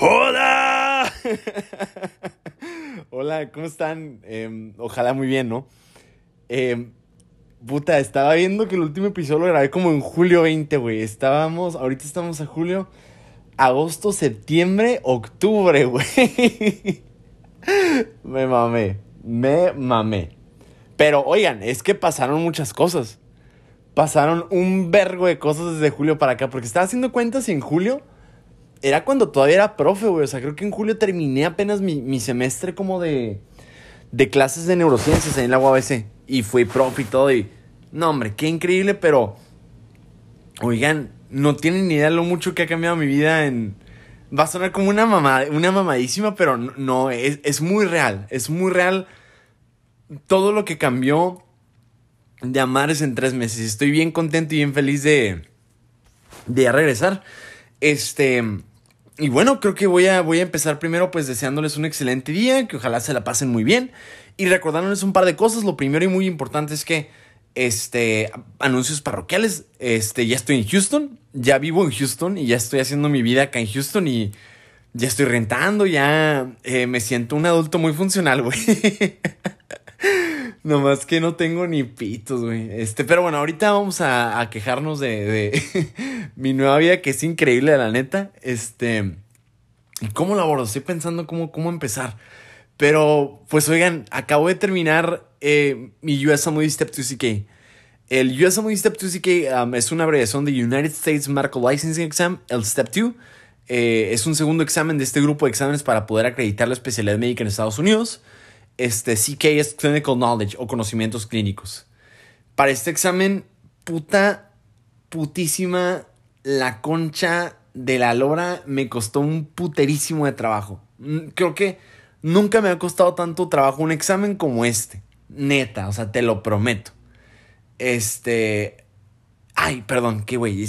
¡Hola! Hola, ¿cómo están? Em, ojalá muy bien, ¿no? Eh, puta, estaba viendo que el último episodio lo grabé como en julio 20, güey. Estábamos, ahorita estamos a julio, agosto, septiembre, octubre, güey. me mamé, me mamé. Pero oigan, es que pasaron muchas cosas. Pasaron un vergo de cosas desde julio para acá, porque estaba haciendo cuentas y en julio era cuando todavía era profe, güey. O sea, creo que en julio terminé apenas mi, semestre como de, de clases de neurociencias en la UABC. Y fui profe y todo. Y, no, hombre, qué increíble, pero, oigan, no tienen ni idea lo mucho que ha cambiado mi vida en... Va a sonar como una, mamá, una mamadísima, pero no, es, es muy real. Es muy real todo lo que cambió de Amares en tres meses. Estoy bien contento y bien feliz de, de regresar. Este, y bueno, creo que voy a, voy a empezar primero pues deseándoles un excelente día, que ojalá se la pasen muy bien y recordándoles un par de cosas. Lo primero y muy importante es que, este, anuncios parroquiales, este, ya estoy en Houston, ya vivo en Houston y ya estoy haciendo mi vida acá en Houston y ya estoy rentando, ya eh, me siento un adulto muy funcional, güey. Nomás que no tengo ni pitos, güey. Este, pero bueno, ahorita vamos a, quejarnos de, de mi nueva vida, que es increíble, la neta. Este. ¿Y cómo lo abordo? Estoy pensando cómo, cómo empezar. Pero, pues oigan, acabo de terminar eh, mi USMLE Step 2 CK. El USMLE Step 2 CK um, es una abreviación de United States Medical Licensing Exam, el Step 2. Eh, es un segundo examen de este grupo de exámenes para poder acreditar la especialidad médica en Estados Unidos. Este CK es Clinical Knowledge o conocimientos clínicos. Para este examen, puta, putísima, la concha de la lora me costó un puterísimo de trabajo. Mm, creo que nunca me ha costado tanto trabajo un examen como este. Neta, o sea, te lo prometo. Este. Ay, perdón, qué güey.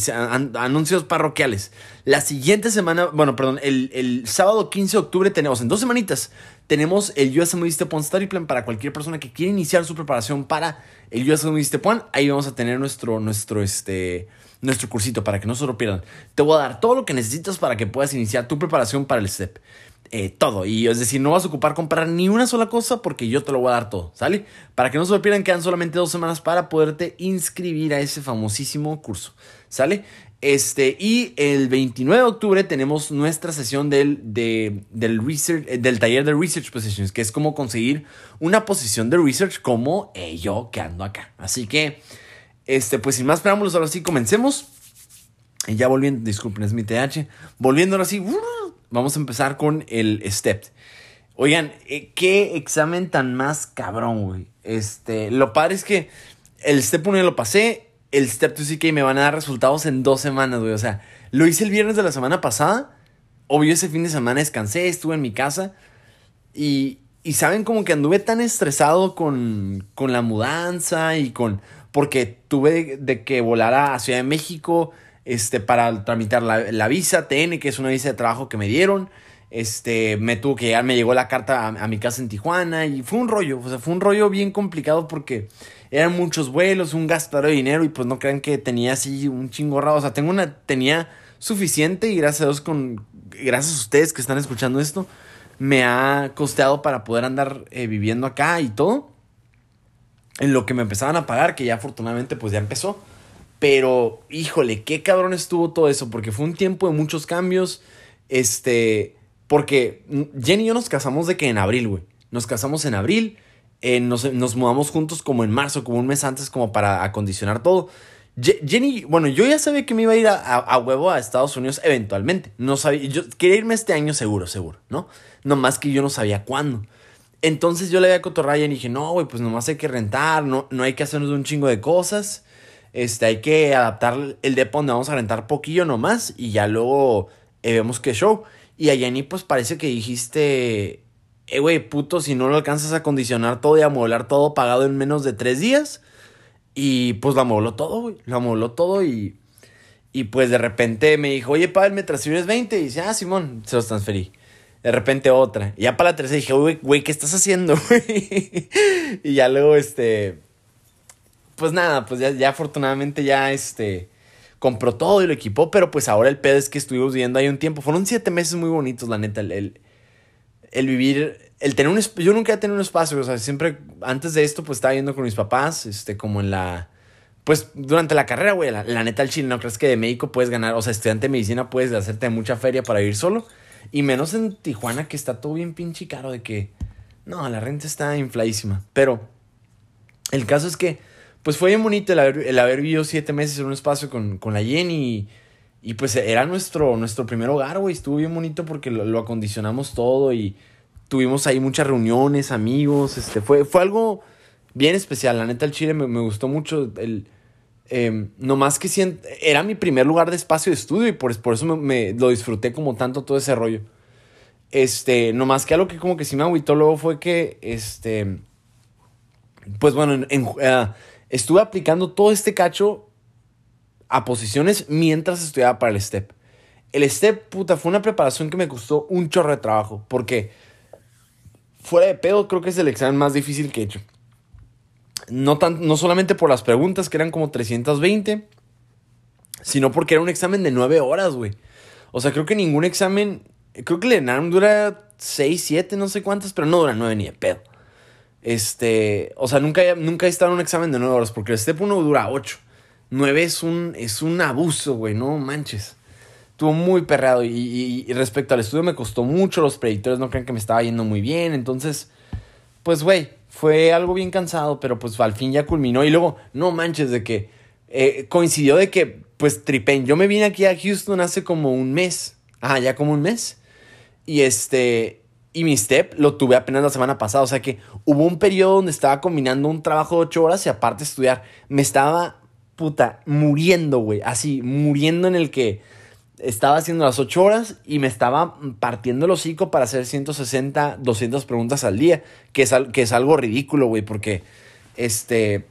Anuncios parroquiales. La siguiente semana, bueno, perdón, el, sábado 15 de octubre tenemos, en dos semanitas, tenemos el US Step One Study Plan para cualquier persona que quiera iniciar su preparación para el US Step One. Ahí vamos a tener nuestro, nuestro, este, nuestro cursito para que no se lo pierdan. Te voy a dar todo lo que necesitas para que puedas iniciar tu preparación para el STEP. Eh, todo. Y es decir, no vas a ocupar comprar ni una sola cosa porque yo te lo voy a dar todo, ¿sale? Para que no se lo pierdan, quedan solamente dos semanas para poderte inscribir a ese famosísimo curso, ¿sale? Este, y el 29 de octubre tenemos nuestra sesión del, del, research, eh, del taller de Research Positions, que es como conseguir una posición de research como eh, yo que ando acá. Así que este, pues sin más preámbulos, ahora sí comencemos. Y ya volviendo, disculpen, es mi TH. Volviendo ahora sí, vamos a empezar con el STEP. Oigan, eh, qué examen tan más cabrón, güey. Este, lo padre es que el STEP 1 ya lo pasé, el STEP 2 sí que me van a dar resultados en dos semanas, güey. O sea, lo hice el viernes de la semana pasada. Obvio, ese fin de semana descansé, estuve en mi casa. Y, y saben, como que anduve tan estresado con, con la mudanza y con porque tuve de, que volar a Ciudad de México este, para tramitar la, visa TN, que es una visa de trabajo que me dieron. Este, me tuvo que llegar, me llegó la carta a, mi casa en Tijuana y fue un rollo, o sea, fue un rollo bien complicado porque eran muchos vuelos, un gasto de dinero y pues no crean que tenía así un chingo raro, o sea, tengo una, tenía suficiente y gracias a Dios con, gracias a ustedes que están escuchando esto, me ha costeado para poder andar eh, viviendo acá y todo en lo que me empezaban a pagar, que ya afortunadamente pues ya empezó. Pero, híjole, qué cabrón estuvo todo eso, porque fue un tiempo de muchos cambios. Este, porque Jenny y yo nos casamos de que en abril, güey. Nos casamos en abril, nos, nos, mudamos juntos como en marzo, como un mes antes, como para acondicionar todo. Jenny, bueno, yo ya sabía que me iba a ir a, a, huevo a Estados Unidos eventualmente. No sabía, yo quería irme este año seguro, seguro, ¿no? No más que yo no sabía cuándo. Entonces yo le había a y dije, no, güey, pues nomás hay que rentar, no, no hay que hacernos un chingo de cosas. Este, hay que adaptar el depo donde vamos a rentar poquillo nomás y ya luego eh, vemos qué show. Y a Jenny, pues parece que dijiste, eh, güey, puto, si no lo alcanzas a condicionar todo y a modelar todo pagado en menos de tres días. Y pues lo amobló todo, güey, lo amobló todo y, y pues de repente me dijo, oye, Pablo, ¿me transfieres 20? Y dice, ah, Simón, se los transferí. De repente otra. Y ya para la tercera dije, güey, güey, ¿qué estás haciendo, y ya luego, este. Pues nada, pues ya, ya afortunadamente ya, este. compró todo y lo equipó, pero pues ahora el pedo es que estuvimos viviendo ahí un tiempo. Fueron siete meses muy bonitos, la neta, el, el, vivir, el tener un yo nunca he tenido un espacio, o sea, siempre, antes de esto, pues estaba yendo con mis papás, este, como en la, pues durante la carrera, güey, la, neta, el chile, ¿no crees que de médico puedes ganar, o sea, estudiante de medicina puedes hacerte mucha feria para vivir solo? Y menos en Tijuana, que está todo bien pinche caro, de que, no, la renta está infladísima, pero el caso es que pues fue bien bonito el haber, vivido siete meses en un espacio con, con la Jenny. Y, pues era nuestro, nuestro primer hogar, güey. Estuvo bien bonito porque lo, acondicionamos todo y tuvimos ahí muchas reuniones, amigos. Este, fue, fue algo bien especial. La neta, el Chile me, gustó mucho. El, eh, no más que era mi primer lugar de espacio de estudio y por, por eso me, lo disfruté como tanto todo ese rollo. Este, no más que algo que como que sí me agüitó luego fue que, este, pues bueno, en, eh, estuve aplicando todo este cacho a posiciones mientras estudiaba para el STEP. El STEP, puta, fue una preparación que me costó un chorro de trabajo, porque fuera de pedo creo que es el examen más difícil que he hecho. No, tan, no solamente por las preguntas, que eran como 320, sino porque era un examen de 9 horas, güey. O sea, creo que ningún examen, creo que el ENARM dura 6, 7, no sé cuántas, pero no dura 9 ni de pedo. Este, o sea, nunca, nunca he estado en un examen de 9 horas porque el Step 1 dura 8. 9 es un, es un abuso, güey, no manches. Estuvo muy perreado y, respecto al estudio me costó mucho, los predictores no creen que me estaba yendo muy bien, entonces, pues, güey, fue algo bien cansado, pero pues al fin ya culminó y luego, no manches, de que eh, coincidió de que, pues, tripen, yo me vine aquí a Houston hace como un mes, ah, ya como un mes, y este, y mi step lo tuve apenas la semana pasada. O sea que hubo un periodo donde estaba combinando un trabajo de ocho horas y aparte estudiar. Me estaba, puta, muriendo, güey. Así, muriendo en el que estaba haciendo las ocho horas y me estaba partiendo el hocico para hacer 160, 200 preguntas al día. Que es, que es algo ridículo, güey, porque este.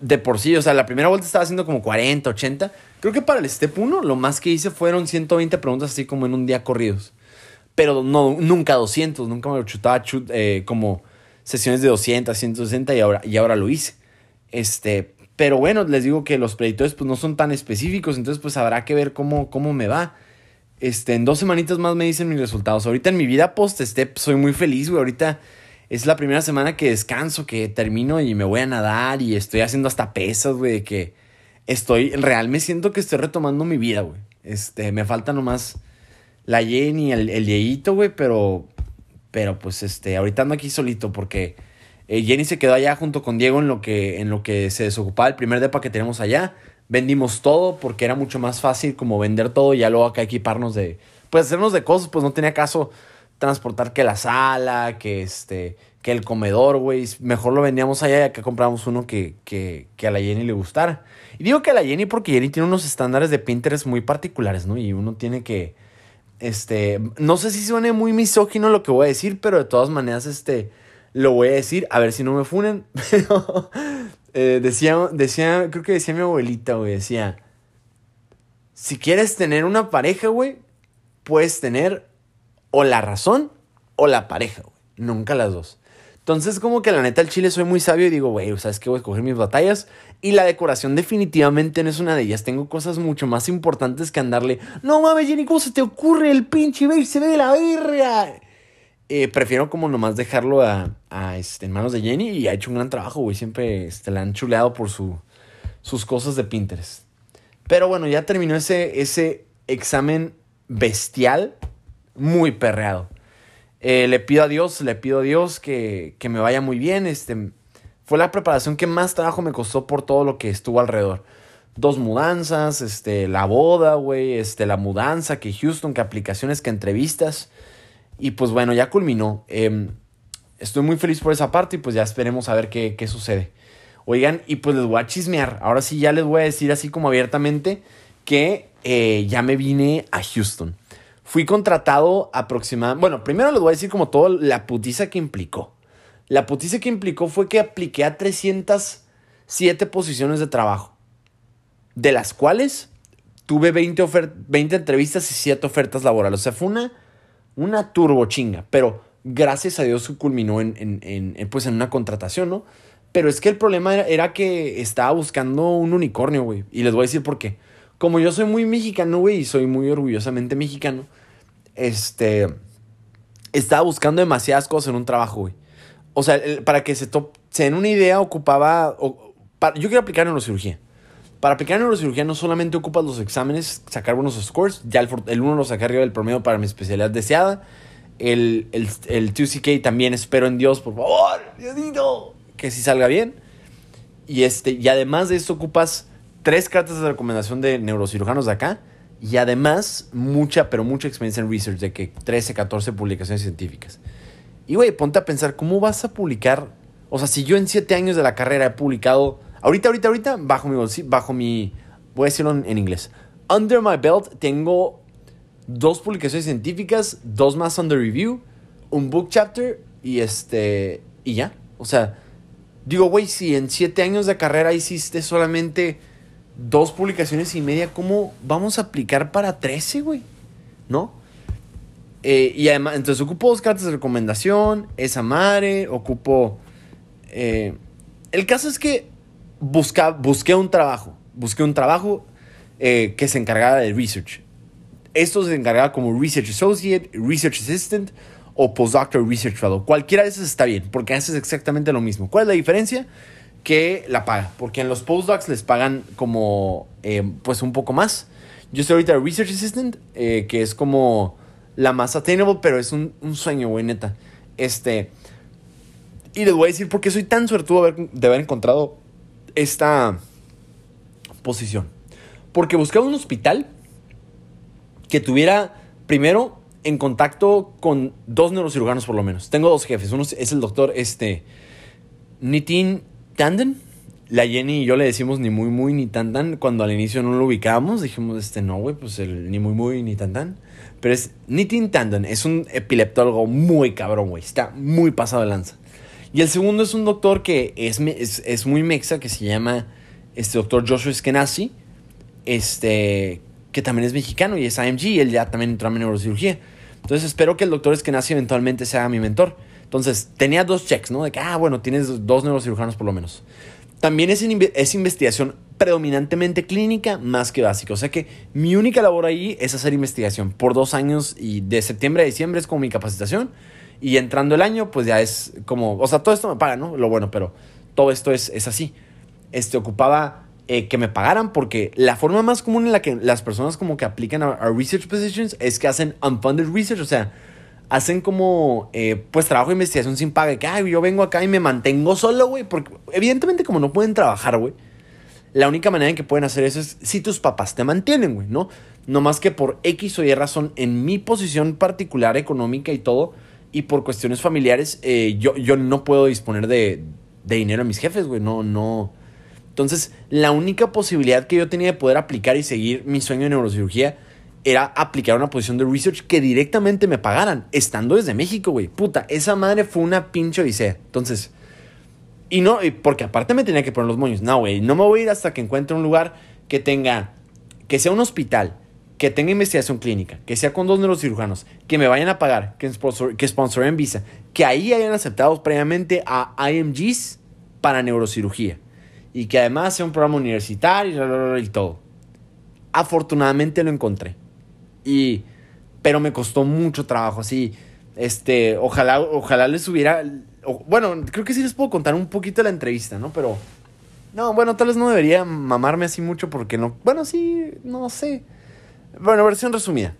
De por sí, o sea, la primera vuelta estaba haciendo como 40, 80. Creo que para el step 1 lo más que hice fueron 120 preguntas así como en un día corridos pero no, nunca 200, nunca me lo chutaba eh, como sesiones de 200, 160 y ahora, y ahora lo hice. Este, pero bueno, les digo que los predictores pues no son tan específicos, entonces pues habrá que ver cómo, cómo me va. Este, en dos semanitas más me dicen mis resultados. Ahorita en mi vida post-step soy muy feliz, güey. Ahorita es la primera semana que descanso, que termino y me voy a nadar y estoy haciendo hasta pesas, güey, que estoy, real me siento que estoy retomando mi vida, güey. Este, me falta nomás la Jenny, el, el güey, pero, pero pues este, ahorita ando aquí solito porque eh, Jenny se quedó allá junto con Diego en lo, que, en lo que se desocupaba el primer depa que tenemos allá. Vendimos todo porque era mucho más fácil como vender todo y ya luego acá equiparnos de, pues hacernos de cosas, pues no tenía caso transportar que la sala, que este, que el comedor, güey. Mejor lo vendíamos allá ya que compramos uno que, que, que, a la Jenny le gustara. Y digo que a la Jenny porque Jenny tiene unos estándares de Pinterest muy particulares, ¿no? Y uno tiene que, este, no sé si suene muy misógino lo que voy a decir, pero de todas maneras, este, lo voy a decir, a ver si no me funen. Eh, decía, decía, creo que decía mi abuelita, güey, decía, si quieres tener una pareja, güey, puedes tener o la razón o la pareja, güey. Nunca las dos. Entonces, como que la neta, el chile soy muy sabio y digo, güey, ¿sabes qué? Voy a escoger mis batallas. Y la decoración definitivamente no es una de ellas. Tengo cosas mucho más importantes que andarle. No mames, Jenny, ¿cómo se te ocurre el pinche beige? Se ve de la verga. Eh, prefiero como nomás dejarlo a, este, en manos de Jenny y ha hecho un gran trabajo, güey. Siempre este, la han chuleado por su, sus cosas de Pinterest. Pero bueno, ya terminó ese, ese examen bestial, muy perreado. Eh, le pido a Dios, le pido a Dios que, que, me vaya muy bien. Este, fue la preparación que más trabajo me costó por todo lo que estuvo alrededor. Dos mudanzas, este, la boda, güey, este, la mudanza, que Houston, que aplicaciones, que entrevistas. Y pues bueno, ya culminó. Em, estoy muy feliz por esa parte y pues ya esperemos a ver qué, qué sucede. Oigan, y pues les voy a chismear. Ahora sí ya les voy a decir así como abiertamente que eh, ya me vine a Houston. Fui contratado aproximadamente. Bueno, primero les voy a decir como todo la putiza que implicó. La putiza que implicó fue que apliqué a 307 posiciones de trabajo, de las cuales tuve 20, 20 entrevistas y 7 ofertas laborales. O sea, fue una, una turbo chinga, pero gracias a Dios culminó en, en, pues en una contratación, ¿no? Pero es que el problema era, era que estaba buscando un unicornio, güey. Y les voy a decir por qué como yo soy muy mexicano, güey, y soy muy orgullosamente mexicano, este, estaba buscando demasiadas cosas en un trabajo, güey. O sea, para que se, se den una idea, ocupaba, yo quiero aplicar neurocirugía. Para aplicar neurocirugía no solamente ocupas los exámenes, sacar buenos scores, ya el, el uno lo saqué arriba del promedio para mi especialidad deseada. El, el, el 2CK también espero en Dios, por favor, Diosito, que si salga bien. Y, este, y además de esto ocupas tres cartas de recomendación de neurocirujanos de acá y además mucha, pero mucha experiencia en research, de que 13, 14 publicaciones científicas. Y güey, ponte a pensar, ¿cómo vas a publicar? O sea, si yo en 7 años de la carrera he publicado Ahorita, ahorita, ahorita, bajo mi, bajo mi, voy a decirlo en, inglés. Under my belt tengo dos publicaciones científicas, dos más under review, un book chapter y este, y ya. O sea, digo, güey, si en siete años de carrera hiciste solamente dos publicaciones y media, ¿cómo vamos a aplicar para 13, güey? ¿No? Eh, y además, entonces ocupo dos cartas de recomendación, esa madre, ocupo... Eh, el caso es que busca, busqué un trabajo, busqué un trabajo eh, que se encargara de research. Esto se encargaba como Research Associate, Research Assistant o Postdoctoral Research Fellow. Cualquiera de esos está bien, porque haces exactamente lo mismo. ¿Cuál es la diferencia? Que la paga, porque en los postdocs les pagan como, eh, pues un poco más. Yo estoy ahorita Research Assistant, eh, que es como la más attainable, pero es un, un sueño, güey, neta. Este, y les voy a decir por qué soy tan suertudo de haber encontrado esta posición. Porque buscaba un hospital que tuviera, primero, en contacto con dos neurocirujanos por lo menos. Tengo dos jefes. Uno es el doctor este, Nitin Tanden. La Jenny y yo le decimos ni muy muy ni tan tan. Cuando al inicio no lo ubicábamos, dijimos, este no, güey, pues el ni muy muy ni tan tan. Pero es Nitin Tanden. Es un epileptólogo muy cabrón, güey. Está muy pasado de lanza. Y el segundo es un doctor que es, es, muy mexa, que se llama este doctor Joshua Eskenazi, este, que también es mexicano y es AMG, y él ya también entró en neurocirugía. Entonces espero que el doctor Eskenazi eventualmente sea mi mentor. Entonces tenía dos checks, ¿no? De que, ah, bueno, tienes dos neurocirujanos por lo menos. También es, es investigación predominantemente clínica más que básica. O sea que mi única labor ahí es hacer investigación por dos años y de septiembre a diciembre es como mi capacitación. Y entrando el año, pues ya es como, o sea, todo esto me paga, ¿no? Lo bueno, pero todo esto es, es así. Este, ocupaba eh, que me pagaran porque la forma más común en la que las personas como que aplican a, research positions es que hacen unfunded research, o sea, hacen como, eh, pues, trabajo de investigación sin paga. Que, ay, yo vengo acá y me mantengo solo, güey. Porque evidentemente como no pueden trabajar, güey. La única manera en que pueden hacer eso es si tus papás te mantienen, güey, ¿no? No más que por X o Y razón, en mi posición particular económica y todo, y por cuestiones familiares, eh, yo, yo no puedo disponer de, de dinero a mis jefes, güey. No, no. Entonces, la única posibilidad que yo tenía de poder aplicar y seguir mi sueño de neurocirugía era aplicar una posición de research que directamente me pagaran, estando desde México, güey. Puta, esa madre fue una pinche odisea. Entonces, y no, porque aparte me tenía que poner los moños. No, güey, no me voy a ir hasta que encuentre un lugar que tenga, que sea un hospital, que tenga investigación clínica, que sea con dos neurocirujanos, que me vayan a pagar, que, sponsor, que sponsoren visa, que ahí hayan aceptado previamente a IMGs para neurocirugía y que además sea un programa universitario y, todo. Afortunadamente lo encontré. Y, pero me costó mucho trabajo, así. Este, ojalá, ojalá les hubiera. bueno, creo que sí les puedo contar un poquito la entrevista, ¿no? Pero. No, bueno, tal vez no debería mamarme así mucho porque no. Bueno, sí, no sé. Bueno, versión resumida.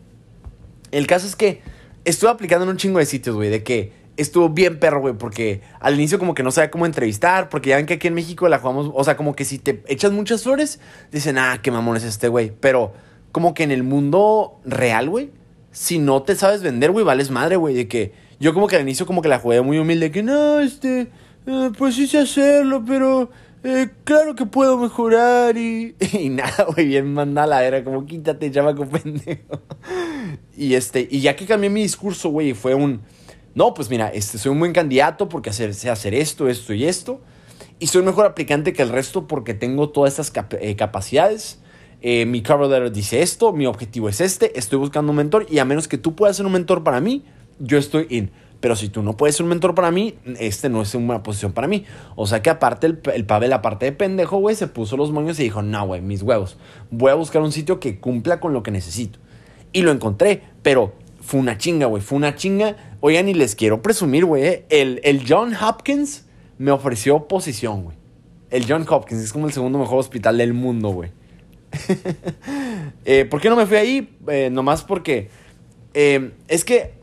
El caso es que estuve aplicando en un chingo de sitios, güey, de que estuvo bien perro, güey, porque al inicio como que no sabía cómo entrevistar, porque ya ven que aquí en México la jugamos, o sea, como que si te echas muchas flores, dicen, ah, qué mamón es este, güey. Pero como que en el mundo real, güey, si no te sabes vender, güey, vales madre, güey, de que yo como que al inicio como que la jugué muy humilde, que no, este, eh, pues sí sé hacerlo, pero eh, claro que puedo mejorar y, y nada, güey, bien mandala, era como quítate, chamaco pendejo. Y este, y ya que cambié mi discurso, güey, fue un, no, pues mira, este, soy un buen candidato porque sé hacer esto, esto y esto. Y soy mejor aplicante que el resto porque tengo todas estas eh, capacidades. Eh, mi cover letter dice esto, mi objetivo es este, estoy buscando un mentor y a menos que tú puedas ser un mentor para mí, yo estoy in. Pero si tú no puedes ser un mentor para mí, este no es una posición para mí. O sea que aparte el, el Pavel, aparte de pendejo, güey, se puso los moños y dijo, no, güey, mis huevos. Voy a buscar un sitio que cumpla con lo que necesito. Y lo encontré, pero fue una chinga, güey. Fue una chinga. Oigan, y les quiero presumir, güey. Eh, el, el John Hopkins me ofreció posición, güey. El John Hopkins es como el segundo mejor hospital del mundo, güey. eh, ¿Por qué no me fui ahí? Eh, nomás porque eh, es que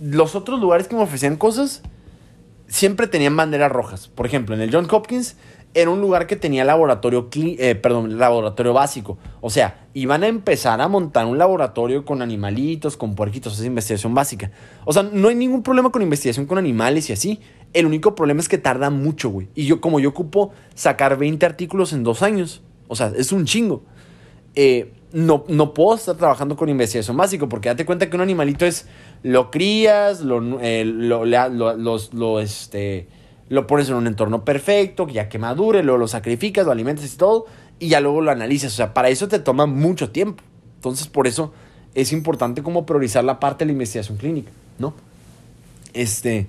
los otros lugares que me ofrecían cosas siempre tenían banderas rojas. Por ejemplo, en el John Hopkins era un lugar que tenía laboratorio, laboratorio básico. O sea, iban a empezar a montar un laboratorio con animalitos, con puerquitos, es investigación básica. O sea, no hay ningún problema con investigación con animales y así. El único problema es que tarda mucho, güey. Y yo, como yo ocupo sacar 20 artículos en dos años, o sea, es un chingo. Eh, no, no puedo estar trabajando con investigación básica porque date cuenta que un animalito es lo crías, lo, eh, lo, lo, este, lo pones en un entorno perfecto, ya que madure, luego lo sacrificas, lo alimentas y todo, y ya luego lo analizas. O sea, para eso te toma mucho tiempo. Entonces, por eso es importante como priorizar la parte de la investigación clínica, ¿no? Este,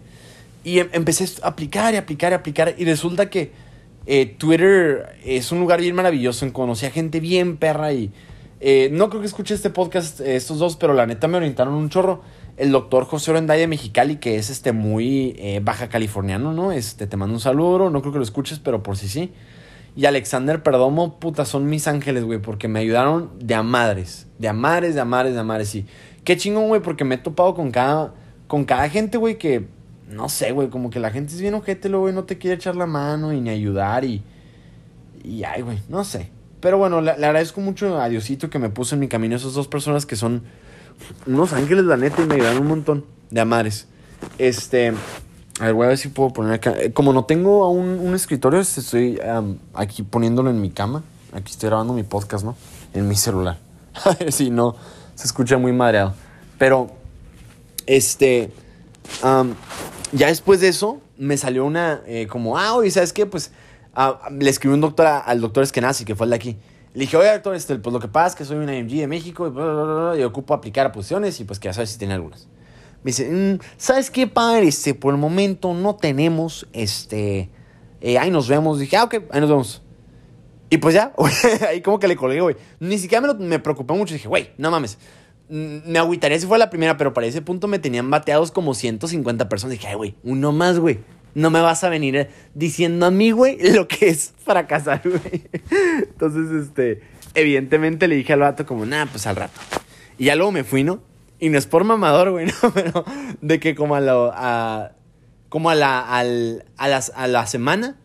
y em, empecé a aplicar y aplicar y aplicar, y resulta que eh, Twitter es un lugar bien maravilloso, conocí a gente bien perra y eh, no creo que escuche este podcast eh, estos dos, pero la neta me orientaron un chorro. El doctor José Orendaya Mexicali, que es este muy baja californiano, ¿no? Este, te mando un saludo, no creo que lo escuches, pero por si sí. Y Alexander Perdomo, puta, son mis ángeles, güey, porque me ayudaron de a madres. De a madres, de a madres, de a madres. Qué chingón, güey, porque me he topado con cada, con cada gente, güey, que, no sé, güey, como que la gente es bien ojete, güey, no te quiere echar la mano y ni ayudar y... Y ay, güey, no sé. Pero bueno, le, agradezco mucho a Diosito que me puso en mi camino esas dos personas que son unos ángeles, la neta, y me ayudaron un montón de amares. Este. A ver, voy a ver si puedo poner acá. Eh, como no tengo aún un escritorio, este, estoy aquí poniéndolo en mi cama. Aquí estoy grabando mi podcast, ¿no? En mi celular. A ver si no se escucha muy madreado. Pero, este. Ya después de eso, me salió una. Eh, como, ah, oye, ¿sabes qué? Pues Ah, le escribí un doctor al doctor Eskenazi, que fue el de aquí. Le dije, oye, doctor, este, pues lo que pasa es que soy una AMG de México y, ocupo aplicar a posiciones y pues que ya sabes si tiene algunas. Me dice, mm, ¿sabes qué, padre? Este, por el momento no tenemos, este, eh, ahí nos vemos. Dije, ah, ok, ahí nos vemos. Y pues ya, ahí como que le colgué, güey. Ni siquiera me, me preocupé mucho. Dije, güey, no mames. Me agüitaría si fue la primera, pero para ese punto me tenían bateados como 150 personas. Dije, ay, güey, uno más, güey. No me vas a venir diciendo a mí, güey, lo que es fracasar, güey. Entonces, este, evidentemente le dije al vato como, nada, pues al rato. Y ya luego me fui, ¿no? Y no es por mamador, güey, ¿no? Pero de que como a la, a, como a la, al, a, las, a la semana,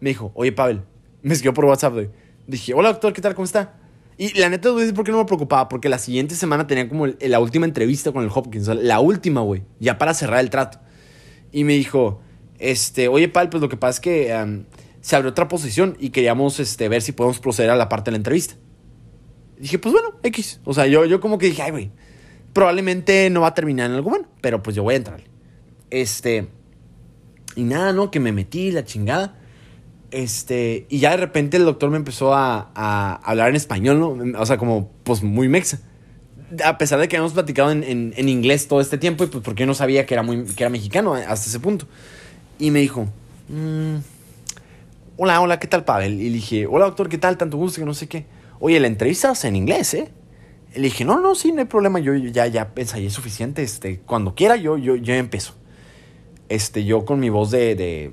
me dijo, oye, Pavel, me escribió por WhatsApp, güey. Dije, hola, doctor, ¿qué tal? ¿Cómo está? Y la neta, güey, ¿por qué no me preocupaba? Porque la siguiente semana tenía como la última entrevista con el Hopkins. La última, güey. Ya para cerrar el trato. Y me dijo, este, oye, Pal, pues lo que pasa es que se abrió otra posición y queríamos este, ver si podemos proceder a la parte de la entrevista. dije, pues bueno, X. O sea, yo, yo como que dije, ay, güey, probablemente no va a terminar en algo bueno, pero pues yo voy a entrar. Este, y nada, ¿no? Que me metí la chingada. Este, y ya de repente el doctor me empezó a, hablar en español, ¿no? O sea, como, pues muy mexa. A pesar de que habíamos platicado en, en, inglés todo este tiempo, y pues porque yo no sabía que era, muy, que era mexicano hasta ese punto. Y me dijo, mm, hola, hola, ¿qué tal, Pavel? Y le dije, hola, doctor, ¿qué tal? Tanto gusto que no sé qué. Oye, la entrevista es en inglés, ¿eh? Le dije, no, no, sí, no hay problema, yo ya, ya ensayé suficiente, este, cuando quiera yo, yo, yo empiezo. Este, yo con mi voz de,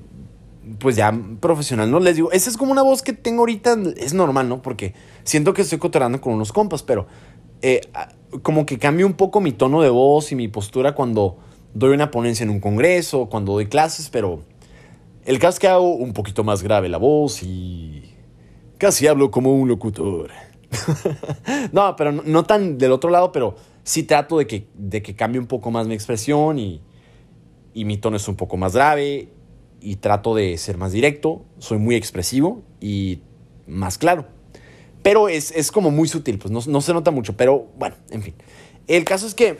pues ya profesional, ¿no? Les digo, esa es como una voz que tengo ahorita, es normal, ¿no? Porque siento que estoy cotorando con unos compas, pero eh, como que cambio un poco mi tono de voz y mi postura cuando doy una ponencia en un congreso, cuando doy clases, pero el caso es que hago un poquito más grave la voz y casi hablo como un locutor. no, pero no, tan del otro lado, pero sí trato de que, de que cambie un poco más mi expresión y, y mi tono es un poco más grave y trato de ser más directo, soy muy expresivo y más claro. Pero es, es como muy sutil, pues no, no, se nota mucho, pero bueno, en fin. El caso es que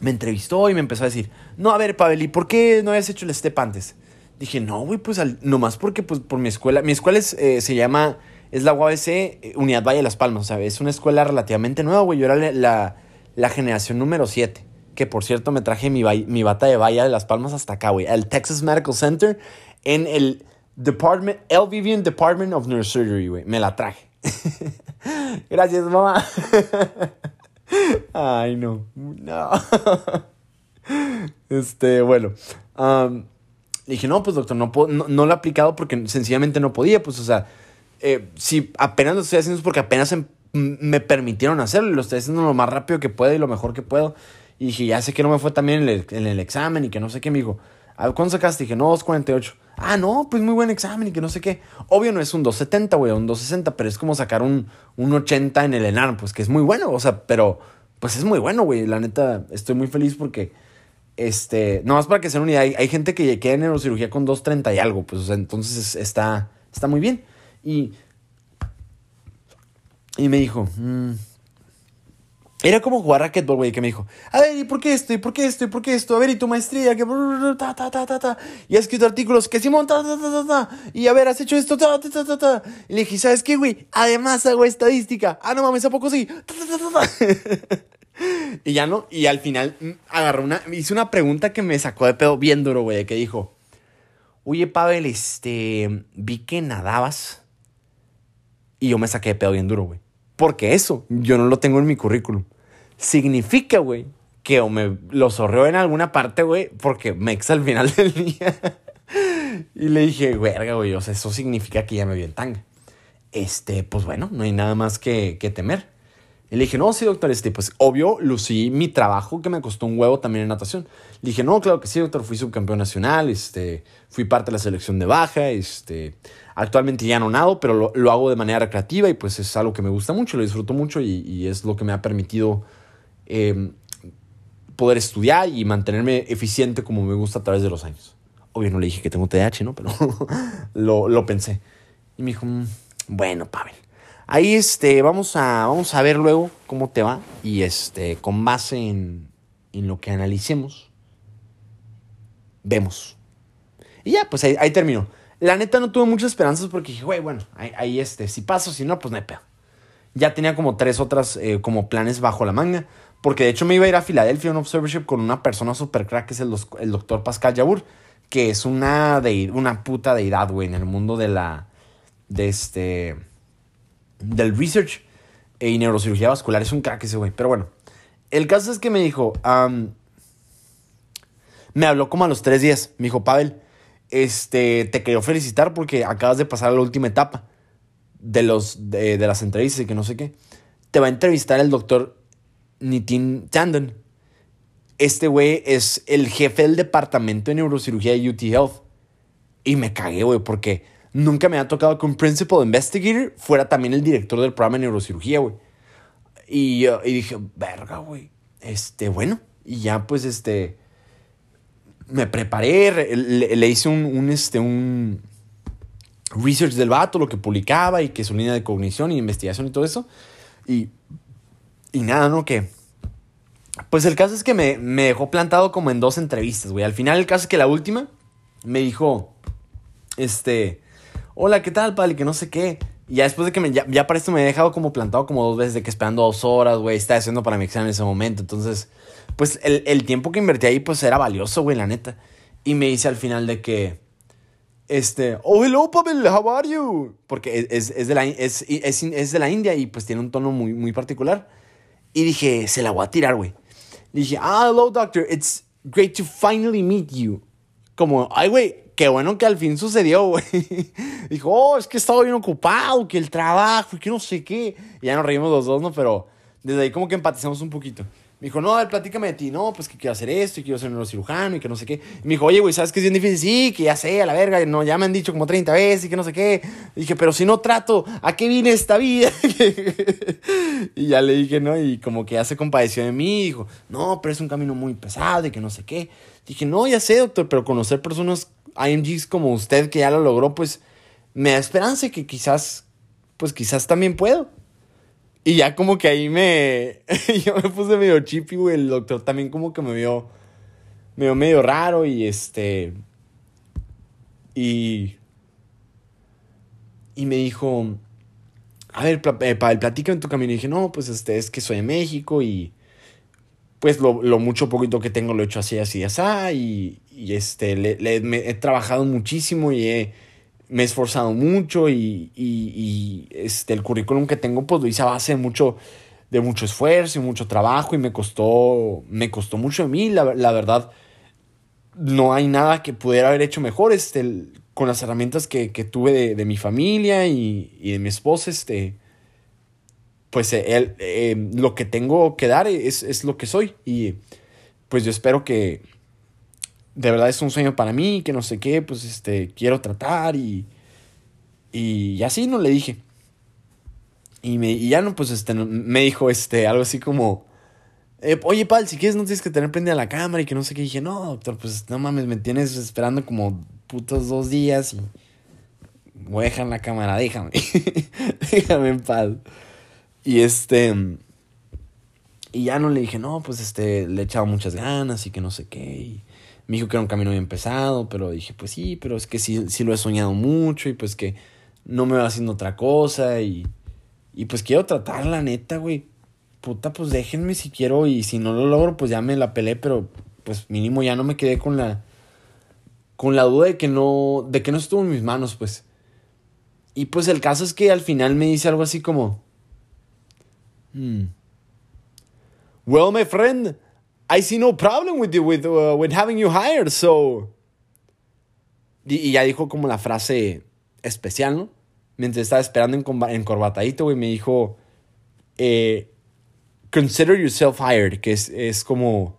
me entrevistó y me empezó a decir, no, a ver, Pavel, ¿y por qué no habías hecho el step antes? Dije, no, güey, pues al, nomás porque pues, por mi escuela, mi escuela es, eh, se llama, es la UABC eh, Unidad Valle de Las Palmas, o sea, es una escuela relativamente nueva, güey, yo era la, la generación número 7. Que por cierto me traje mi, mi bata de valla de Las Palmas hasta acá, güey, al Texas Medical Center en el Department, El Vivian Department of Neurosurgery, güey. Me la traje. Gracias, mamá. Ay, no. No. Este, bueno. dije, no, pues doctor, no, no, lo he aplicado porque sencillamente no podía. Pues, o sea, eh, si apenas lo estoy haciendo es porque apenas em, me permitieron hacerlo y lo estoy haciendo lo más rápido que puedo y lo mejor que puedo. Y dije, ya sé que no me fue también en el, en el examen y que no sé qué. Me dijo, ¿cuándo sacaste? dije, no, 248. Ah, no, pues muy buen examen y que no sé qué. Obvio no es un 270, güey, un 260, pero es como sacar un, un 80 en el ENAR, pues que es muy bueno, o sea, pero pues es muy bueno, güey. La neta, estoy muy feliz porque, este, no más para que sea una idea, hay, gente que queda en neurocirugía con 230 y algo, pues, o sea, entonces está, está muy bien. Y, y me dijo, mmm, era como jugar racquetball, güey, que me dijo, a ver, ¿y por qué esto? ¿Y por qué esto? ¿Y por qué esto? A ver, ¿y tu maestría? Que ta, ta, ta, ta, ta. Y has escrito artículos que Simón, ta, ta, ta, ta, ta. Y a ver, has hecho esto, ta, ta, ta, ta, ta. Y le dije, ¿sabes qué, güey? Además hago estadística. Ah, no mames, ¿a poco sí? Ta, ta, ta, ta, y ya no, y al final mm, agarró una, hizo una pregunta que me sacó de pedo bien duro, güey, que dijo, oye, Pavel, este, vi que nadabas. Y yo me saqué de pedo bien duro, güey. Porque eso, yo no lo tengo en mi currículum. Significa, güey, que o me lo sorreó en alguna parte, güey, porque me ex al final del día. y le dije, verga, güey, o sea, eso significa que ya me vi en tanga. Este, pues bueno, no hay nada más que, que temer. Y le dije, no, sí, doctor, este, pues obvio, lucí mi trabajo que me costó un huevo también en natación. Le dije, no, claro que sí, doctor, fui subcampeón nacional, este, fui parte de la selección de baja, este, actualmente ya no nado, pero lo, hago de manera recreativa y pues es algo que me gusta mucho, lo disfruto mucho y, es lo que me ha permitido em, poder estudiar y mantenerme eficiente como me gusta a través de los años. Obvio no le dije que tengo TDAH, ¿no? Pero lo, lo pensé. Y me dijo, mm, bueno, Pavel Ahí este, vamos, a, vamos a ver luego cómo te va y este, con base en, en lo que analicemos, vemos. Y ya, pues ahí, terminó. La neta no tuve muchas esperanzas porque dije, güey, bueno, ahí, este, si paso, si no, pues no hay pedo. Ya tenía como tres otras eh, como planes bajo la manga. Porque de hecho me iba a ir a Filadelfia un observership con una persona super crack que es el, doctor Pascal Yabur. Que es una, de, una puta deidad, güey, en el mundo de la... De este del research y neurocirugía vascular. Es un crack ese güey. Pero bueno, el caso es que me dijo, me habló como a los tres días. Me dijo, Pavel, este, te quería felicitar porque acabas de pasar a la última etapa de, los, de, las entrevistas y que no sé qué. Te va a entrevistar el doctor Nitin Tandon. Este güey es el jefe del departamento de neurocirugía de UT Health. Y me cagué, güey, porque nunca me ha tocado que un principal investigator fuera también el director del programa de neurocirugía, güey. Y, y dije, verga, güey. Este, bueno. Y ya, pues, este. Me preparé, le, hice un, un, este, un research del vato, lo que publicaba y que su línea de cognición y investigación y todo eso. Y, y nada, ¿no? Que. Pues el caso es que me, me dejó plantado como en dos entrevistas, güey. Al final, el caso es que la última me dijo. Este hola, ¿qué tal, pal? Que no sé qué. Y ya después de que me, ya, ya para esto me he dejado como plantado como dos veces de que esperando dos horas, güey, estaba haciendo para mi examen en ese momento. Entonces, pues el, el tiempo que invertí ahí, pues era valioso, güey, la neta. Y me dice al final de que, este, oh, hello, Pavel, how are you? Porque es, es, de la, es, es, de la India y pues tiene un tono muy, muy particular. Y dije, se la voy a tirar, güey. Dije, ah, hello, doctor, it's great to finally meet you. Como, ay, güey, qué bueno que al fin sucedió, güey. Dijo, oh, es que estaba bien ocupado, que el trabajo, que no sé qué. Y ya nos reímos los dos, ¿no? Pero desde ahí como que empatizamos un poquito. Me dijo, no, a ver, platícame de ti. No, pues que quiero hacer esto y quiero ser neurocirujano y que no sé qué. Me dijo, oye, güey, ¿sabes que es bien difícil? Sí, que ya sé, a la verga. No, ya me han dicho como 30 veces y que no sé qué. dije, pero si no trato, ¿a qué vine esta vida? y ya le dije, ¿no? Y como que ya se compadeció de mí. Dijo, no, pero es un camino muy pesado y que no sé qué. Dije, no, ya sé, doctor, pero conocer personas IMGs como usted que ya lo logró, pues me da esperanza que quizás, pues quizás también puedo. Y ya como que ahí me, yo me puse medio chippy, güey, el doctor también como que me vio, me vio medio raro y este, y, y me dijo, a ver, eh, para el platica en tu camino. Y dije, no, pues este, es que soy de México y pues lo, mucho poquito que tengo lo he hecho así, así, así, y, y este, le, he trabajado muchísimo y me he esforzado mucho y, y, este, el currículum que tengo pues lo hice a base de mucho, de mucho esfuerzo y mucho trabajo y me costó, me costó mucho a mí, la, la verdad, no hay nada que pudiera haber hecho mejor, este, con las herramientas que, que tuve de, de, mi familia y, y de mi esposa, este, pues él, eh, lo que tengo que dar es, es, lo que soy. Y pues yo espero que de verdad es un sueño para mí, que no sé qué, pues este, quiero tratar y, y así no le dije. Y, me, y ya no, pues este, me dijo este, algo así como, eh, oye, Pal, si quieres no tienes que tener prendida la cámara y que no sé qué. dije, no, doctor, pues no mames, me tienes esperando como putos dos días y voy a la cámara, déjame, déjame en paz. Y este. Y ya no le dije, no, pues este, le he echado muchas ganas y que no sé qué. Y me dijo que era un camino bien pesado, pero dije, pues sí, pero es que sí, sí lo he soñado mucho y pues que no me va haciendo otra cosa y, y pues quiero tratar la neta, güey. Puta, pues déjenme si quiero y si no lo logro, pues ya me la pelé, pero pues mínimo ya no me quedé con la con la duda de que no de que no estuvo en mis manos, pues. Y pues el caso es que al final me dice algo así como Hmm. Well, my friend, I see no problem with you, with, uh, with having you hired, so. Y, ya dijo como la frase especial, ¿no? Mientras estaba esperando en, en corbatadito, güey, me dijo. Eh, consider yourself hired, que es, es como.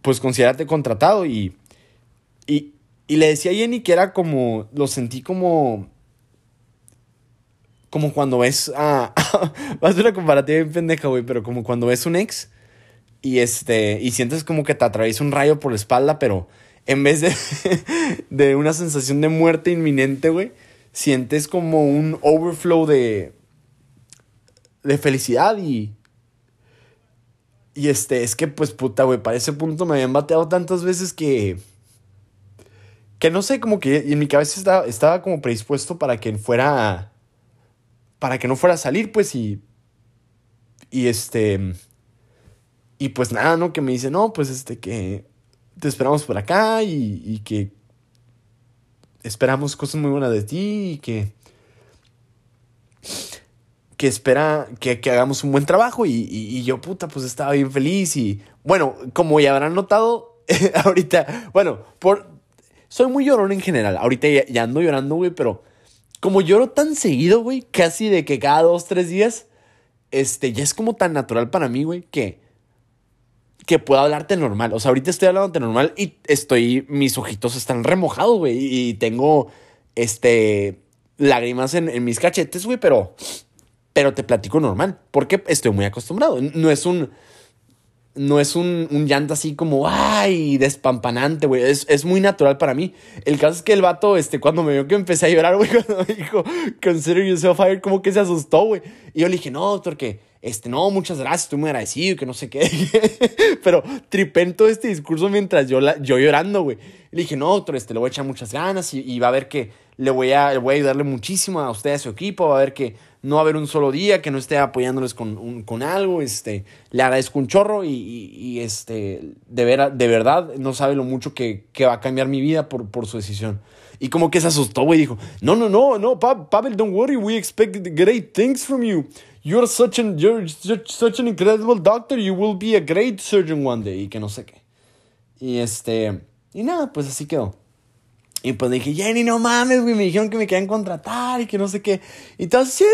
Pues considerarte contratado y. Y, y le decía a Jenny que era como. Lo sentí como como cuando ves a... va a ser una comparativa bien pendeja, güey, pero como cuando ves un ex y este y sientes como que te atraviesa un rayo por la espalda, pero en vez de, de una sensación de muerte inminente, güey, sientes como un overflow de de felicidad y y este, es que pues puta, güey, para ese punto me habían bateado tantas veces que que no sé, como que en mi cabeza estaba, estaba como predispuesto para que fuera para que no fuera a salir, pues, y, y este, y pues nada, ¿no? Que me dice, no, pues, este, que te esperamos por acá y, y que esperamos cosas muy buenas de ti y que, que espera que, que hagamos un buen trabajo y, y, yo, puta, pues estaba bien feliz y, bueno, como ya habrán notado, ahorita, bueno, por, soy muy llorón en general, ahorita ya ando llorando, güey, pero como lloro tan seguido, güey, casi de que cada dos, tres días, este, ya es como tan natural para mí, güey, que, que puedo hablarte normal. O sea, ahorita estoy hablando normal y estoy, mis ojitos están remojados, güey, y tengo, este, lágrimas en, en mis cachetes, güey, pero, pero te platico normal, porque estoy muy acostumbrado. No es un, no es un, un, llanto así como, ay, despampanante, güey. Es, es, muy natural para mí. El caso es que el vato, este, cuando me vio que empecé a llorar, güey, cuando me dijo, consider yourself fired, como que se asustó, güey. Y yo le dije, no, doctor, que, este, no, muchas gracias, estoy muy agradecido, que no sé qué. Pero tripé en todo este discurso mientras yo, la, yo llorando, güey. Le dije, no, doctor, este, le voy a echar muchas ganas y, va a ver que le voy a, voy a ayudarle muchísimo a usted, a su equipo, va a ver que no a haber un solo día que no esté apoyándoles con, con algo. Este, le agradezco un chorro y, y, este, de, de verdad no sabe lo mucho que, que, va a cambiar mi vida por, por su decisión. Y como que se asustó, güey, dijo, no, no, no, no, Pavel, don't worry, we expect great things from you. You're such an, you're such an incredible doctor, you will be a great surgeon one day. Y que no sé qué. Y este, y nada, pues así quedó. Y pues dije, Jenny, no mames, güey. Me dijeron que me querían contratar y que no sé qué. Y tal, sí,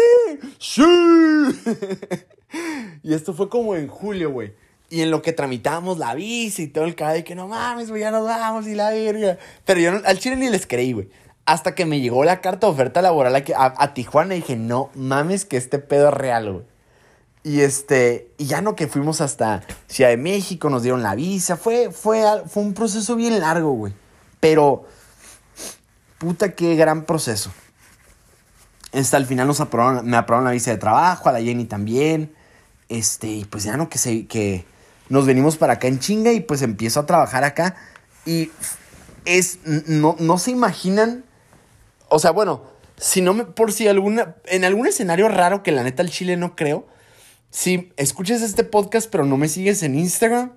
sí. y esto fue como en julio, güey. Y en lo que tramitamos la visa y todo el cadáver, que no mames, güey, ya nos vamos y la verga. Pero yo al chile ni les creí, güey. Hasta que me llegó la carta de oferta laboral a, a, Tijuana y dije, no mames, que este pedo es real, güey. Y este, y ya no que fuimos hasta Ciudad de México, nos dieron la visa. Fue, fue, fue un proceso bien largo, güey. Pero Puta, qué gran proceso. Hasta al final nos aprobaron, me aprobaron la visa de trabajo, a la Jenny también. Este, y pues ya no, que, se, que nos venimos para acá en chinga y pues empiezo a trabajar acá. Y es, no, no se imaginan, o sea, bueno, si no me, por si alguna, en algún escenario raro que la neta el Chile no creo, si escuchas este podcast pero no me sigues en Instagram,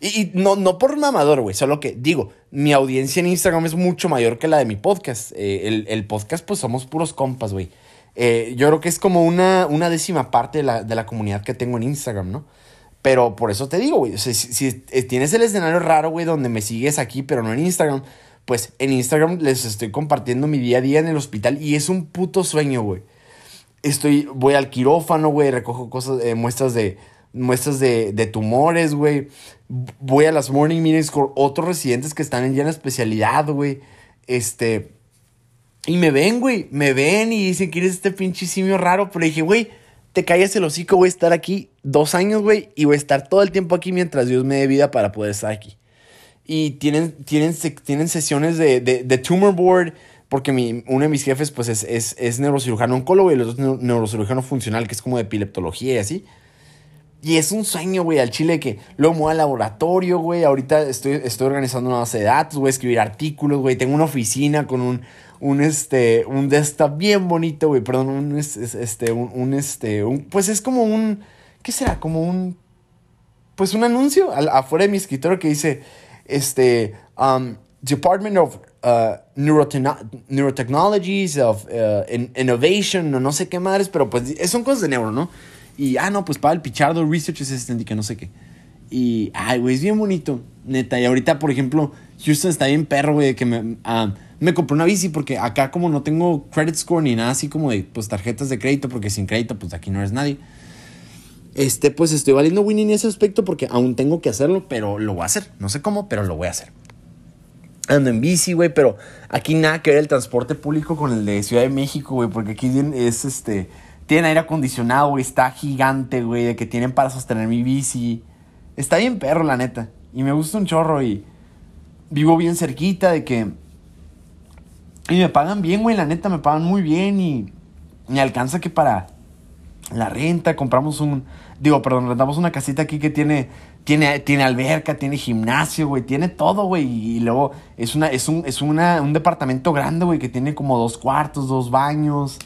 y, no, no por mamador, güey, solo que digo, mi audiencia en Instagram es mucho mayor que la de mi podcast. Eh, el, podcast, pues somos puros compas, güey. Eh, yo creo que es como una, una décima parte de la, de la, comunidad que tengo en Instagram, ¿no? Pero por eso te digo, güey, si, si, tienes el escenario raro, güey, donde me sigues aquí, pero no en Instagram, pues en Instagram les estoy compartiendo mi día a día en el hospital y es un puto sueño, güey. Estoy, voy al quirófano, güey, recojo cosas, eh, muestras de, muestras de, de tumores, güey. Voy a las morning meetings con otros residentes que están ya en la especialidad, güey. Este. Y me ven, güey. Me ven y dicen que eres este pinche simio raro. Pero dije, güey, te calles el hocico, voy a estar aquí dos años, güey. Y voy a estar todo el tiempo aquí mientras Dios me dé vida para poder estar aquí. Y tienen, tienen, tienen sesiones de, de, de tumor board porque mi, uno de mis jefes pues es, es, es neurocirujano oncólogo y el otro es neurocirujano funcional, que es como de epileptología y así. Y es un sueño, güey, al chile que luego me voy al laboratorio, güey. Ahorita estoy, estoy organizando una base de datos, voy a escribir artículos, güey. Tengo una oficina con un, un, este, un desktop bien bonito, güey. Perdón, un, este, un, este, un, pues es como un, ¿qué será? Como un, pues un anuncio afuera de mi escritorio que dice, este, um, Department of uh, Neurotechnologies, of uh, Innovation, no, no sé qué madres, pero pues son cosas de neuro, ¿no? Y, ah, no, pues para el Pichardo Research Assistant y que no sé qué. Y, ay, güey, es bien bonito, neta. Y ahorita, por ejemplo, Houston está bien perro, güey, que me, ah, me compré una bici porque acá como no tengo credit score ni nada así como de, pues, tarjetas de crédito, porque sin crédito, pues, aquí no eres nadie. Este, pues, estoy valiendo winning en ese aspecto porque aún tengo que hacerlo, pero lo voy a hacer. No sé cómo, pero lo voy a hacer. Ando en bici, güey, pero aquí nada que ver el transporte público con el de Ciudad de México, güey, porque aquí es, este tienen aire acondicionado, güey. Está gigante, güey. De que tienen para sostener mi bici. Está bien perro, la neta. Y me gusta un chorro y vivo bien cerquita de que... Y me pagan bien, güey. La neta, me pagan muy bien y me alcanza que para la renta compramos un... Digo, perdón, rentamos una casita aquí que tiene... Tiene, tiene alberca, tiene gimnasio, güey, tiene todo, güey. Y luego es, una, es, un, es una, un departamento grande, güey, que tiene como dos cuartos, dos baños.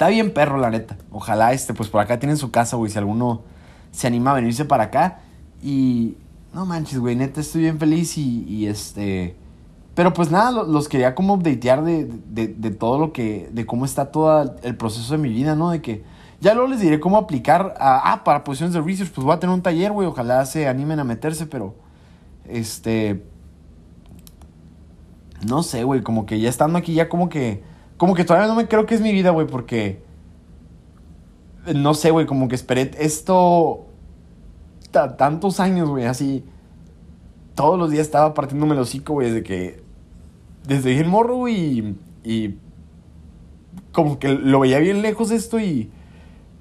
Está bien perro, la neta. Ojalá, este, pues por acá tienen su casa, güey. Si alguno se anima a venirse para acá. Y no manches, güey, neta, estoy bien feliz y, este... Pero pues nada, los quería como updatear de, de, todo lo que... De cómo está todo el proceso de mi vida, ¿no? De que... Ya luego les diré cómo aplicar a... Ah, para posiciones de research, pues voy a tener un taller, güey. Ojalá se animen a meterse, pero... Este... No sé, güey, como que ya estando aquí ya como que como que todavía no me creo que es mi vida, güey, porque. No sé, güey, como que esperé esto. Tantos años, güey, así. Todos los días estaba partiéndome el hocico, güey, desde que. Desde el morro, güey, y. Como que lo veía bien lejos esto y.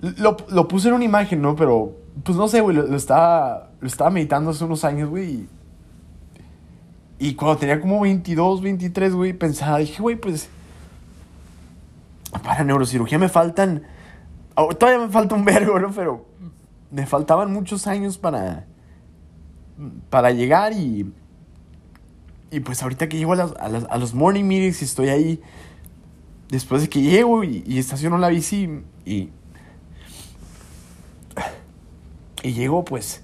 Lo, lo puse en una imagen, ¿no? Pero. Pues no sé, güey, lo, estaba. Lo estaba meditando hace unos años, güey. Y, y cuando tenía como 22, 23, güey, pensaba, dije, güey, pues para neurocirugía me faltan. Oh, todavía me falta un vergo, ¿no? Pero me faltaban muchos años para. Para llegar y. Y pues ahorita que llego a, los morning meetings y estoy ahí. Después de que llego y, y estaciono la bici y. Y llego, pues.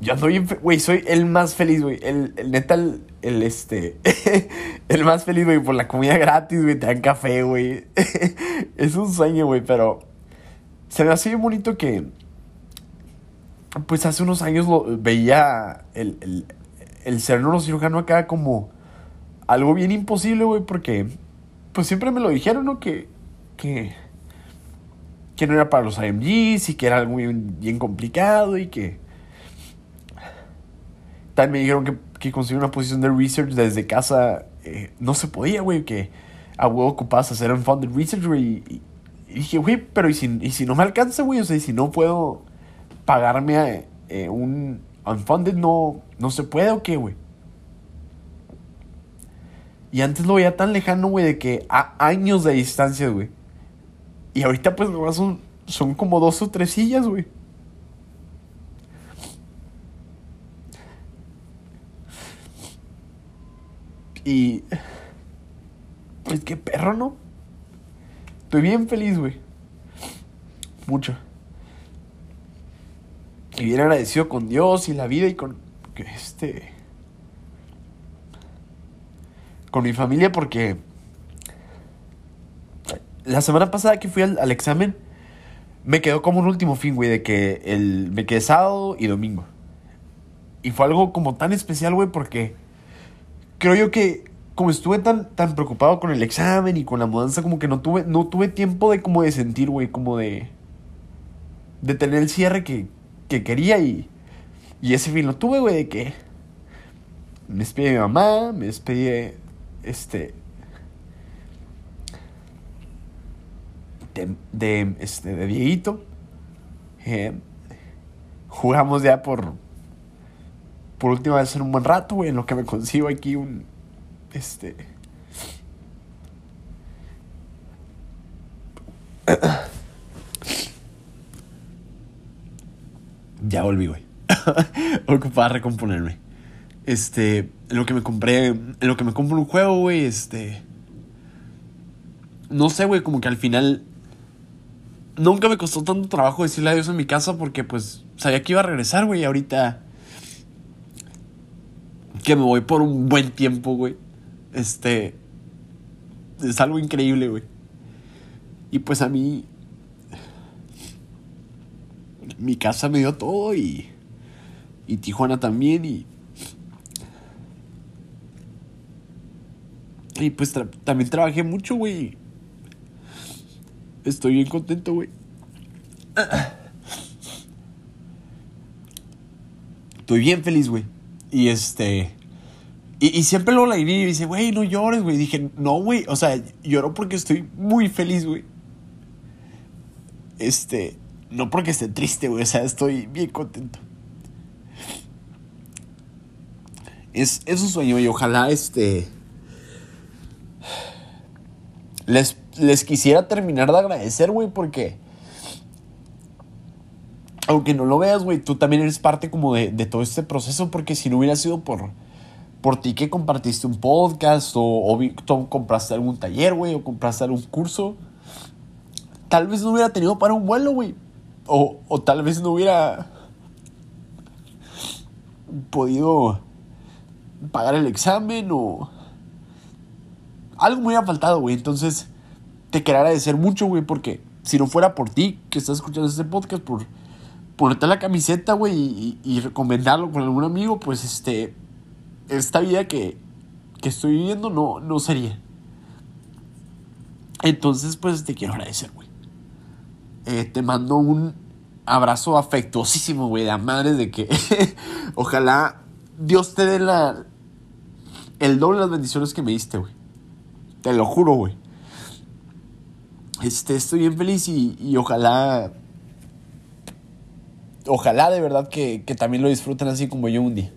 Yo ando bien, güey, soy el más feliz, güey. El, el neta, el, el este. el más feliz, güey, por la comida gratis, güey. Te dan café, güey. es un sueño, güey, pero. Se me hace bien bonito que. Pues hace unos años lo veía el, el, el ser neurocirujano acá como algo bien imposible, güey, porque. Pues siempre me lo dijeron, ¿no? Que. Que. Que no era para los IMGs y que era algo bien, bien complicado y que me dijeron que, que conseguir una posición de research desde casa eh, no se podía, güey, que a huevo ocupabas hacer un funded research, güey. Y, dije, güey, pero ¿y si, ¿y si no me alcanza, güey? O sea, si no puedo pagarme a, eh, un unfunded, no, no se puede o qué, güey. Y antes lo veía tan lejano, güey, de que a años de distancia, güey. Y ahorita, pues, son, son como dos o tres sillas, güey. Y. Pues qué perro, ¿no? Estoy bien feliz, güey. Mucho. y bien agradecido con Dios y la vida y con este con mi familia porque la semana pasada que fui al, examen me quedó como un último fin, güey, de que el, me quedé sábado y domingo. Y fue algo como tan especial, güey, porque creo yo que como estuve tan, tan preocupado con el examen y con la mudanza, como que no tuve, no tuve tiempo de como de sentir, güey, como de... De tener el cierre que, que quería y... Y ese fin lo tuve, güey, de que... Me despedí de mi mamá, me despedí de... Este... De, de, este, de Dieguito. Eh, jugamos ya por... Por última vez en un buen rato, güey, en lo que me consigo aquí un este. ya volví, güey. Ocupaba recomponerme. Este, en lo que me compré, en lo que me compro un juego, güey, este. No sé, güey, como que al final. Nunca me costó tanto trabajo decirle adiós en mi casa porque, pues, sabía que iba a regresar, güey. Ahorita. Que me voy por un buen tiempo, güey. Este. Es algo increíble, güey. Y pues a mí. Mi casa me dio todo y. Y Tijuana también y. Y pues también trabajé mucho, güey. Estoy bien contento, güey. Estoy bien feliz, güey. Y este. Y, siempre lo leí y dice, güey, no llores, güey. Dije, no, güey. O sea, lloro porque estoy muy feliz, güey. Este, no porque esté triste, güey. O sea, estoy bien contento. Es, es un sueño y ojalá, este... Les, les quisiera terminar de agradecer, güey, porque... Aunque no lo veas, güey, tú también eres parte como de, de todo este proceso, porque si no hubiera sido por por ti que compartiste un podcast o, o compraste algún taller, güey, o compraste algún curso, tal vez no hubiera tenido para un vuelo, güey. O, o tal vez no hubiera podido pagar el examen o algo me hubiera faltado, güey. Entonces, te quiero agradecer mucho, güey, porque si no fuera por ti que estás escuchando este podcast, por ponerte la camiseta, güey, y, recomendarlo con algún amigo, pues este esta vida que, que estoy viviendo no, no sería. Entonces, pues te quiero agradecer, güey. Eh, te mando un abrazo afectuosísimo, güey, de a madres de que ojalá Dios te dé la, el doble de las bendiciones que me diste, güey. Te lo juro, güey. Este, estoy bien feliz y, y ojalá, ojalá de verdad que, que también lo disfruten así como yo un día.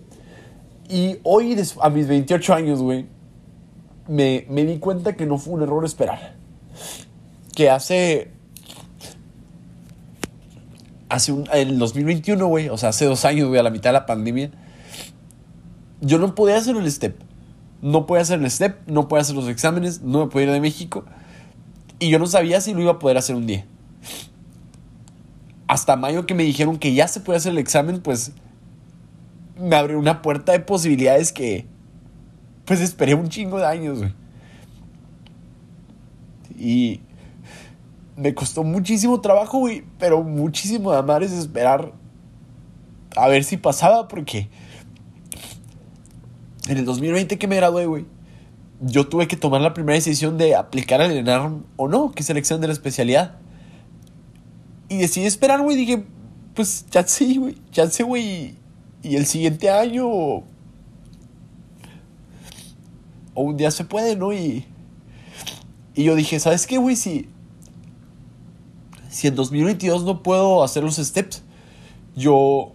Y hoy, a mis 28 años, güey, me, me di cuenta que no fue un error esperar. Que hace hace un, en el 2021, güey, o sea, hace dos años, a la mitad de la pandemia, yo no podía hacer el step. No podía hacer el step, no podía hacer los exámenes, no me podía ir de México. Y yo no sabía si lo iba a poder hacer un día. Hasta mayo que me dijeron que ya se puede hacer el examen, pues me abrió una puerta de posibilidades que pues esperé un chingo de años, güey. Y me costó muchísimo trabajo, güey, pero muchísimo de amar es esperar a ver si pasaba porque en el 2020 que me gradué, güey, yo tuve que tomar la primera decisión de aplicar al ENAR o no, que es elección de la especialidad. Y decidí esperar, güey, dije, pues sí, güey, sé, güey, y el siguiente año o un día se puede, ¿no? Y, y yo dije, ¿sabes qué, güey? Si, si en 2022 no puedo hacer los steps, yo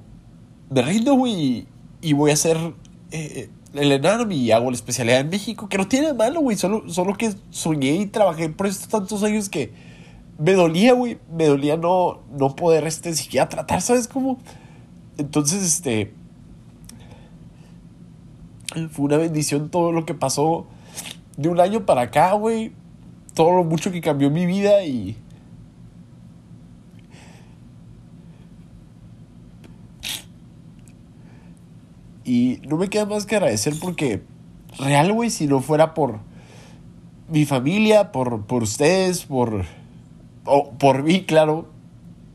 me rindo, güey, y, voy a hacer eh, el ENARM y hago la especialidad en México, que no tiene malo, güey, solo, solo que soñé y trabajé por estos tantos años que me dolía, güey, me dolía no, no poder, este, siquiera tratar, ¿sabes cómo? Entonces, este. Fue una bendición todo lo que pasó de un año para acá, güey. Todo lo mucho que cambió mi vida y. Y no me queda más que agradecer porque, real, güey, si no fuera por mi familia, por, por ustedes, por, o por mí, claro,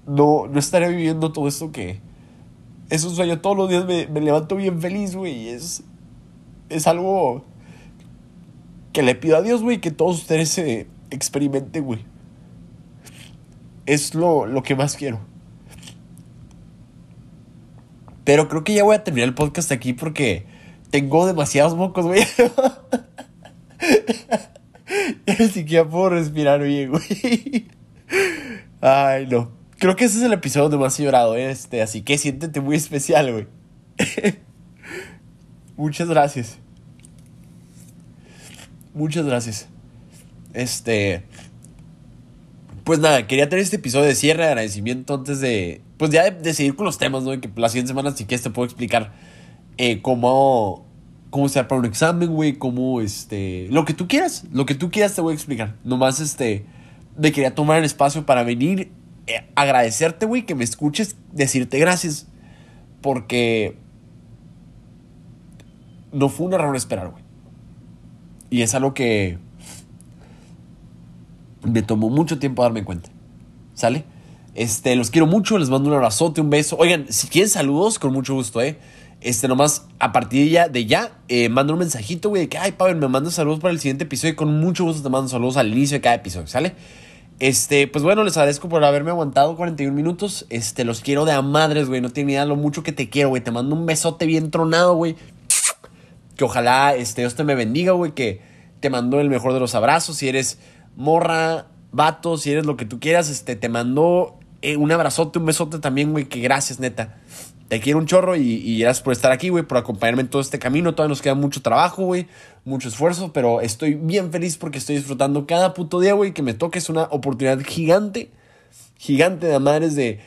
no, no estaría viviendo todo esto que es un sueño. Todos los días me, me levanto bien feliz, güey. Es, es algo que le pido a Dios, güey, que todos ustedes se experimenten, güey. Es lo, lo que más quiero. Pero creo que ya voy a terminar el podcast aquí porque tengo demasiados mocos, güey. ya ni siquiera puedo respirar bien, güey. Ay, no. Creo que ese es el episodio donde más he llorado, ¿eh? este, así que siéntete muy especial, güey. Muchas gracias. Muchas gracias. Este. Pues nada, quería tener este episodio de cierre, de agradecimiento antes de. Pues ya de, seguir con los temas, ¿no? Que la siguiente semana, si quieres, te puedo explicar eh, cómo. Cómo se para un examen, güey. Cómo, este. Lo que tú quieras. Lo que tú quieras te voy a explicar. Nomás, este. Me quería tomar el espacio para venir, eh, agradecerte, güey, que me escuches, decirte gracias. Porque. No fue un error esperar, güey. Y es algo que me tomó mucho tiempo darme cuenta. ¿Sale? Este, los quiero mucho, les mando un abrazote, un beso. Oigan, si quieren saludos, con mucho gusto, ¿eh? Este, nomás a partir de ya, de ya eh, mando un mensajito, güey, de que, ay, Pablo, me mando saludos para el siguiente episodio y con mucho gusto te mando saludos al inicio de cada episodio, ¿sale? Este, pues bueno, les agradezco por haberme aguantado 41 minutos. Este, los quiero de a madres, güey. No tienen idea lo mucho que te quiero, güey. Te mando un besote bien tronado, güey que ojalá este, Dios te me bendiga, güey, que te mando el mejor de los abrazos. Si eres morra, vato, si eres lo que tú quieras, este, te mando eh, un abrazote, un besote también, güey, que gracias, neta. Te quiero un chorro y, y gracias por estar aquí, güey, por acompañarme en todo este camino. Todavía nos queda mucho trabajo, güey, mucho esfuerzo, pero estoy bien feliz porque estoy disfrutando cada puto día, güey, que me toque. Es una oportunidad gigante, gigante de madres de,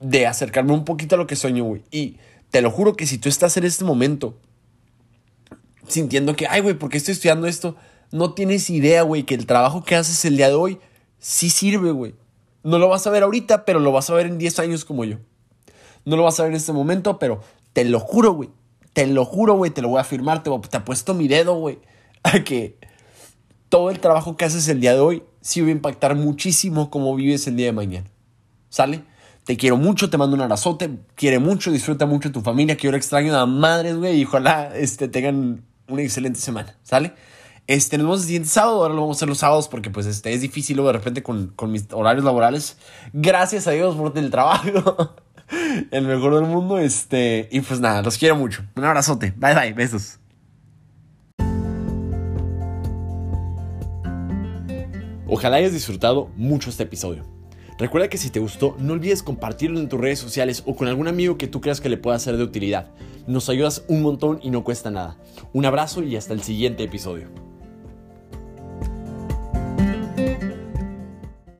de acercarme un poquito a lo que sueño, güey. Y te lo juro que si tú estás en este momento sintiendo que, ay, güey, ¿por qué estoy estudiando esto? No tienes idea, güey, que el trabajo que haces el día de hoy sí sirve, güey. No lo vas a ver ahorita, pero lo vas a ver en 10 años como yo. No lo vas a ver en este momento, pero te lo juro, güey. Te lo juro, güey, te lo voy a afirmar, te, te apuesto mi dedo, güey, a que todo el trabajo que haces el día de hoy sí va a impactar muchísimo cómo vives el día de mañana. ¿Sale? Te quiero mucho, te mando un abrazote, quiere mucho, disfruta mucho tu familia, que yo extraño a madres, güey, y ojalá este, tengan una excelente semana, ¿sale? Este, nos vemos el siguiente sábado, ahora lo vamos a hacer los sábados porque pues este, es difícil de repente con, con mis horarios laborales. Gracias a Dios por el trabajo. el mejor del mundo. Este, y pues nada, los quiero mucho. Un abrazote. Bye bye, besos. Ojalá hayas disfrutado mucho este episodio. Recuerda que si te gustó, no olvides compartirlo en tus redes sociales o con algún amigo que tú creas que le pueda ser de utilidad. Nos ayudas un montón y no cuesta nada. Un abrazo y hasta el siguiente episodio.